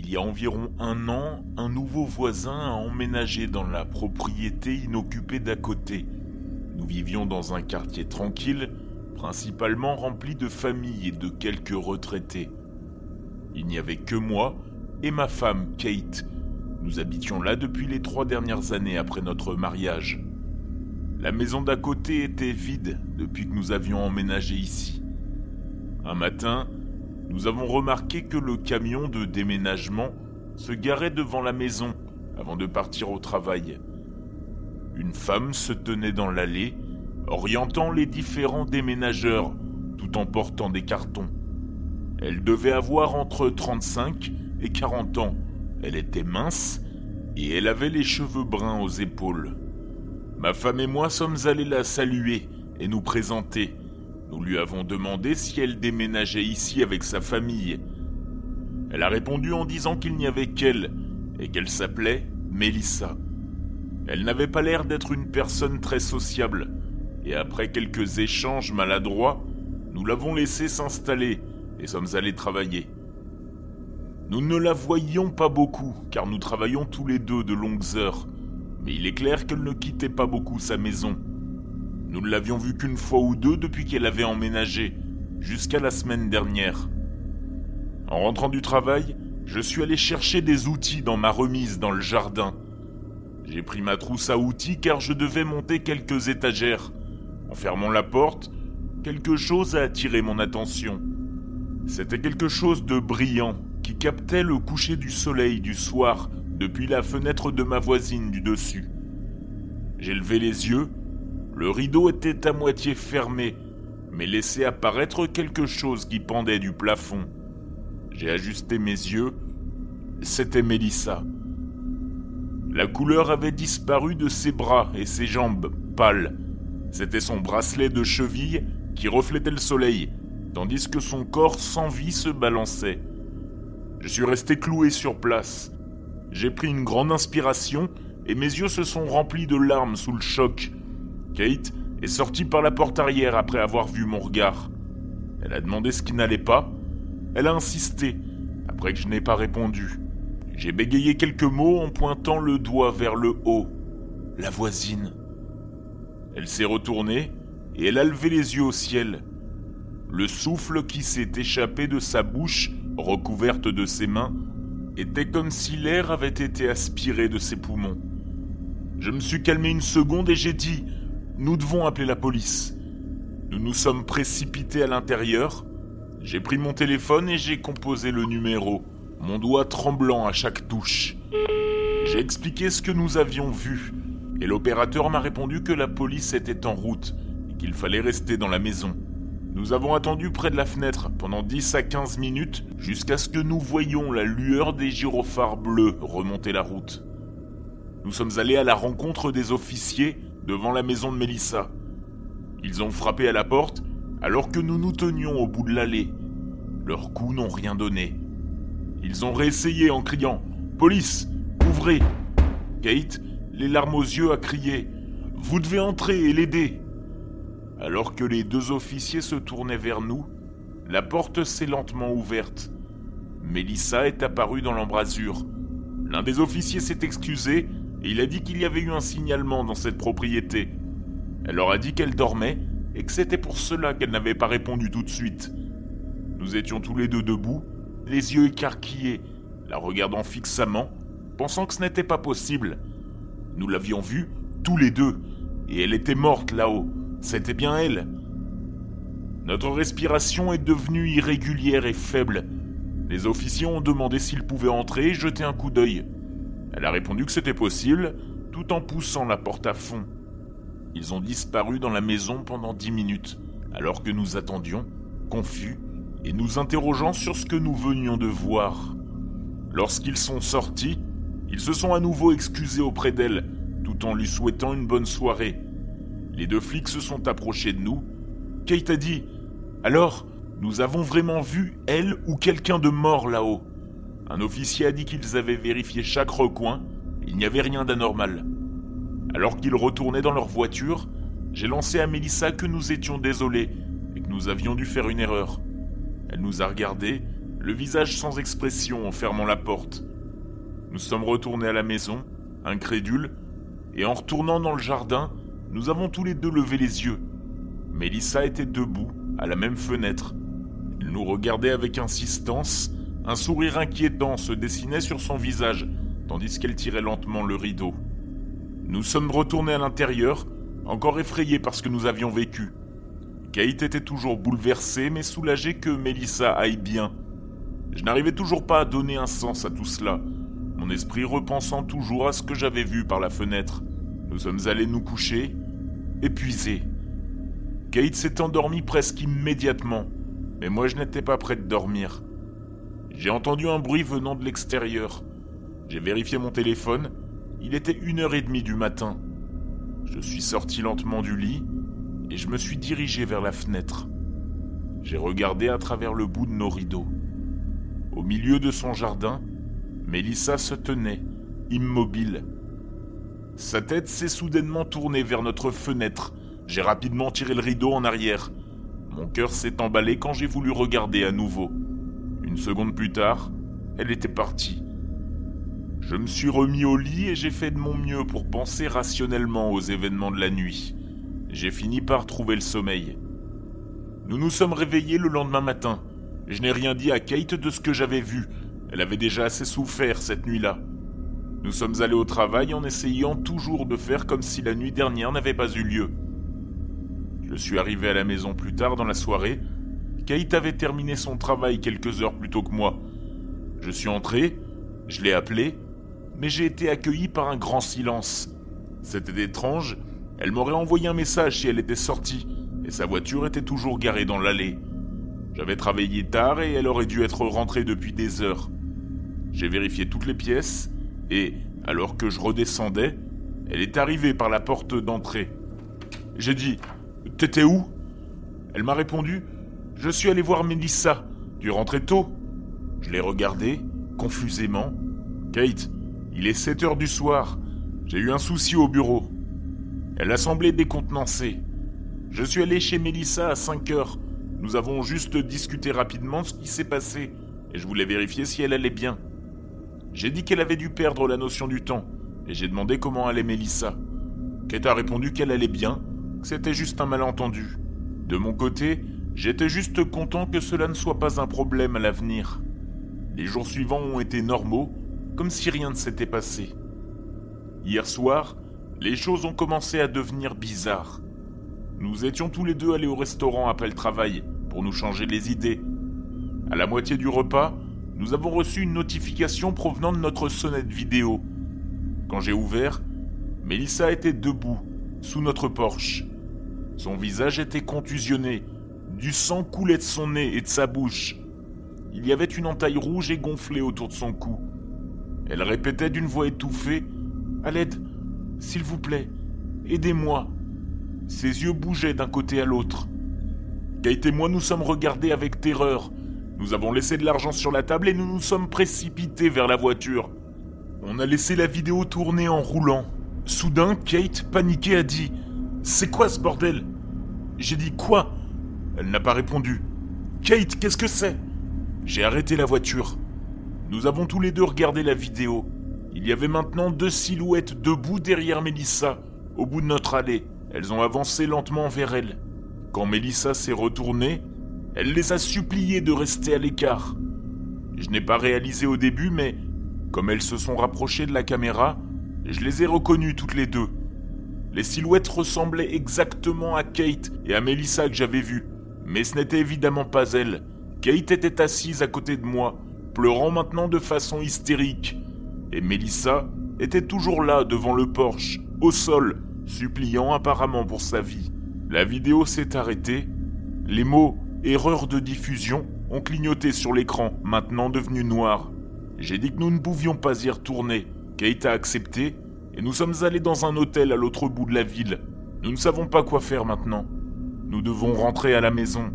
Il y a environ un an, un nouveau voisin a emménagé dans la propriété inoccupée d'à côté. Nous vivions dans un quartier tranquille, principalement rempli de familles et de quelques retraités. Il n'y avait que moi et ma femme, Kate. Nous habitions là depuis les trois dernières années après notre mariage. La maison d'à côté était vide depuis que nous avions emménagé ici. Un matin, nous avons remarqué que le camion de déménagement se garait devant la maison avant de partir au travail. Une femme se tenait dans l'allée, orientant les différents déménageurs tout en portant des cartons. Elle devait avoir entre 35 et 40 ans. Elle était mince et elle avait les cheveux bruns aux épaules. Ma femme et moi sommes allés la saluer et nous présenter. Nous lui avons demandé si elle déménageait ici avec sa famille. Elle a répondu en disant qu'il n'y avait qu'elle et qu'elle s'appelait Mélissa. Elle n'avait pas l'air d'être une personne très sociable, et après quelques échanges maladroits, nous l'avons laissée s'installer et sommes allés travailler. Nous ne la voyions pas beaucoup, car nous travaillions tous les deux de longues heures, mais il est clair qu'elle ne quittait pas beaucoup sa maison. Nous ne l'avions vue qu'une fois ou deux depuis qu'elle avait emménagé, jusqu'à la semaine dernière. En rentrant du travail, je suis allé chercher des outils dans ma remise dans le jardin. J'ai pris ma trousse à outils car je devais monter quelques étagères. En fermant la porte, quelque chose a attiré mon attention. C'était quelque chose de brillant qui captait le coucher du soleil du soir depuis la fenêtre de ma voisine du dessus. J'ai levé les yeux le rideau était à moitié fermé, mais laissait apparaître quelque chose qui pendait du plafond. J'ai ajusté mes yeux. C'était Mélissa. La couleur avait disparu de ses bras et ses jambes pâles. C'était son bracelet de cheville qui reflétait le soleil, tandis que son corps sans vie se balançait. Je suis resté cloué sur place. J'ai pris une grande inspiration et mes yeux se sont remplis de larmes sous le choc Kate est sortie par la porte arrière après avoir vu mon regard. Elle a demandé ce qui n'allait pas. Elle a insisté, après que je n'ai pas répondu. J'ai bégayé quelques mots en pointant le doigt vers le haut. La voisine. Elle s'est retournée et elle a levé les yeux au ciel. Le souffle qui s'est échappé de sa bouche, recouverte de ses mains, était comme si l'air avait été aspiré de ses poumons. Je me suis calmé une seconde et j'ai dit nous devons appeler la police. Nous nous sommes précipités à l'intérieur. J'ai pris mon téléphone et j'ai composé le numéro, mon doigt tremblant à chaque touche. J'ai expliqué ce que nous avions vu, et l'opérateur m'a répondu que la police était en route et qu'il fallait rester dans la maison. Nous avons attendu près de la fenêtre pendant 10 à 15 minutes jusqu'à ce que nous voyions la lueur des gyrophares bleus remonter la route. Nous sommes allés à la rencontre des officiers devant la maison de Mélissa. Ils ont frappé à la porte alors que nous nous tenions au bout de l'allée. Leurs coups n'ont rien donné. Ils ont réessayé en criant Police, ouvrez Kate, les larmes aux yeux, a crié Vous devez entrer et l'aider Alors que les deux officiers se tournaient vers nous, la porte s'est lentement ouverte. Mélissa est apparue dans l'embrasure. L'un des officiers s'est excusé il a dit qu'il y avait eu un signalement dans cette propriété. Elle leur a dit qu'elle dormait et que c'était pour cela qu'elle n'avait pas répondu tout de suite. Nous étions tous les deux debout, les yeux écarquillés, la regardant fixement, pensant que ce n'était pas possible. Nous l'avions vue, tous les deux, et elle était morte là-haut. C'était bien elle. Notre respiration est devenue irrégulière et faible. Les officiers ont demandé s'ils pouvaient entrer et jeter un coup d'œil. Elle a répondu que c'était possible, tout en poussant la porte à fond. Ils ont disparu dans la maison pendant dix minutes, alors que nous attendions, confus, et nous interrogeant sur ce que nous venions de voir. Lorsqu'ils sont sortis, ils se sont à nouveau excusés auprès d'elle, tout en lui souhaitant une bonne soirée. Les deux flics se sont approchés de nous. Kate a dit Alors, nous avons vraiment vu elle ou quelqu'un de mort là-haut? Un officier a dit qu'ils avaient vérifié chaque recoin, il n'y avait rien d'anormal. Alors qu'ils retournaient dans leur voiture, j'ai lancé à Mélissa que nous étions désolés et que nous avions dû faire une erreur. Elle nous a regardés le visage sans expression en fermant la porte. Nous sommes retournés à la maison, incrédules, et en retournant dans le jardin, nous avons tous les deux levé les yeux. Mélissa était debout, à la même fenêtre. Elle nous regardait avec insistance, un sourire inquiétant se dessinait sur son visage, tandis qu'elle tirait lentement le rideau. Nous sommes retournés à l'intérieur, encore effrayés par ce que nous avions vécu. Kate était toujours bouleversée, mais soulagée que Mélissa aille bien. Je n'arrivais toujours pas à donner un sens à tout cela, mon esprit repensant toujours à ce que j'avais vu par la fenêtre. Nous sommes allés nous coucher, épuisés. Kate s'est endormie presque immédiatement, mais moi je n'étais pas prêt de dormir. J'ai entendu un bruit venant de l'extérieur. J'ai vérifié mon téléphone, il était une heure et demie du matin. Je suis sorti lentement du lit et je me suis dirigé vers la fenêtre. J'ai regardé à travers le bout de nos rideaux. Au milieu de son jardin, Mélissa se tenait, immobile. Sa tête s'est soudainement tournée vers notre fenêtre. J'ai rapidement tiré le rideau en arrière. Mon cœur s'est emballé quand j'ai voulu regarder à nouveau. Une seconde plus tard, elle était partie. Je me suis remis au lit et j'ai fait de mon mieux pour penser rationnellement aux événements de la nuit. J'ai fini par trouver le sommeil. Nous nous sommes réveillés le lendemain matin. Je n'ai rien dit à Kate de ce que j'avais vu, elle avait déjà assez souffert cette nuit-là. Nous sommes allés au travail en essayant toujours de faire comme si la nuit dernière n'avait pas eu lieu. Je suis arrivé à la maison plus tard dans la soirée. Kate avait terminé son travail quelques heures plus tôt que moi. Je suis entré, je l'ai appelé, mais j'ai été accueilli par un grand silence. C'était étrange, elle m'aurait envoyé un message si elle était sortie, et sa voiture était toujours garée dans l'allée. J'avais travaillé tard et elle aurait dû être rentrée depuis des heures. J'ai vérifié toutes les pièces et, alors que je redescendais, elle est arrivée par la porte d'entrée. J'ai dit T'étais où? Elle m'a répondu Je suis allé voir Mélissa. Tu rentrais tôt Je l'ai regardée, confusément. Kate, il est 7 heures du soir. J'ai eu un souci au bureau. Elle a semblé décontenancée. Je suis allé chez Mélissa à 5 heures. Nous avons juste discuté rapidement ce qui s'est passé, et je voulais vérifier si elle allait bien. J'ai dit qu'elle avait dû perdre la notion du temps, et j'ai demandé comment allait Mélissa. Kate a répondu qu'elle allait bien, que c'était juste un malentendu. De mon côté, j'étais juste content que cela ne soit pas un problème à l'avenir. Les jours suivants ont été normaux, comme si rien ne s'était passé. Hier soir, les choses ont commencé à devenir bizarres. Nous étions tous les deux allés au restaurant après le travail pour nous changer les idées. À la moitié du repas, nous avons reçu une notification provenant de notre sonnette vidéo. Quand j'ai ouvert, Mélissa était debout, sous notre porche. Son visage était contusionné, du sang coulait de son nez et de sa bouche. Il y avait une entaille rouge et gonflée autour de son cou. Elle répétait d'une voix étouffée À l'aide, s'il vous plaît, aidez-moi. Ses yeux bougeaient d'un côté à l'autre. Kate et moi nous sommes regardés avec terreur, nous avons laissé de l'argent sur la table et nous nous sommes précipités vers la voiture. On a laissé la vidéo tourner en roulant. Soudain, Kate, paniquée, a dit C'est quoi ce bordel? J'ai dit Quoi? Elle n'a pas répondu. Kate, qu'est-ce que c'est? J'ai arrêté la voiture. Nous avons tous les deux regardé la vidéo. Il y avait maintenant deux silhouettes debout derrière Mélissa, au bout de notre allée. Elles ont avancé lentement vers elle. Quand Mélissa s'est retournée, elle les a suppliés de rester à l'écart. Je n'ai pas réalisé au début, mais comme elles se sont rapprochées de la caméra, je les ai reconnues toutes les deux. Les silhouettes ressemblaient exactement à Kate et à Melissa que j'avais vues, mais ce n'était évidemment pas elles. Kate était assise à côté de moi, pleurant maintenant de façon hystérique, et Melissa était toujours là devant le porche, au sol, suppliant apparemment pour sa vie. La vidéo s'est arrêtée, les mots Erreur de diffusion ont clignoté sur l'écran, maintenant devenu noir. J'ai dit que nous ne pouvions pas y retourner. Kate a accepté, et nous sommes allés dans un hôtel à l'autre bout de la ville. Nous ne savons pas quoi faire maintenant. Nous devons rentrer à la maison.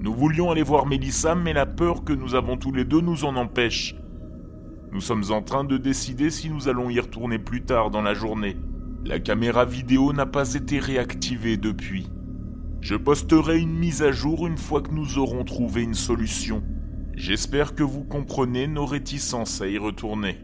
Nous voulions aller voir Mélissa, mais la peur que nous avons tous les deux nous en empêche. Nous sommes en train de décider si nous allons y retourner plus tard dans la journée. La caméra vidéo n'a pas été réactivée depuis. Je posterai une mise à jour une fois que nous aurons trouvé une solution. J'espère que vous comprenez nos réticences à y retourner.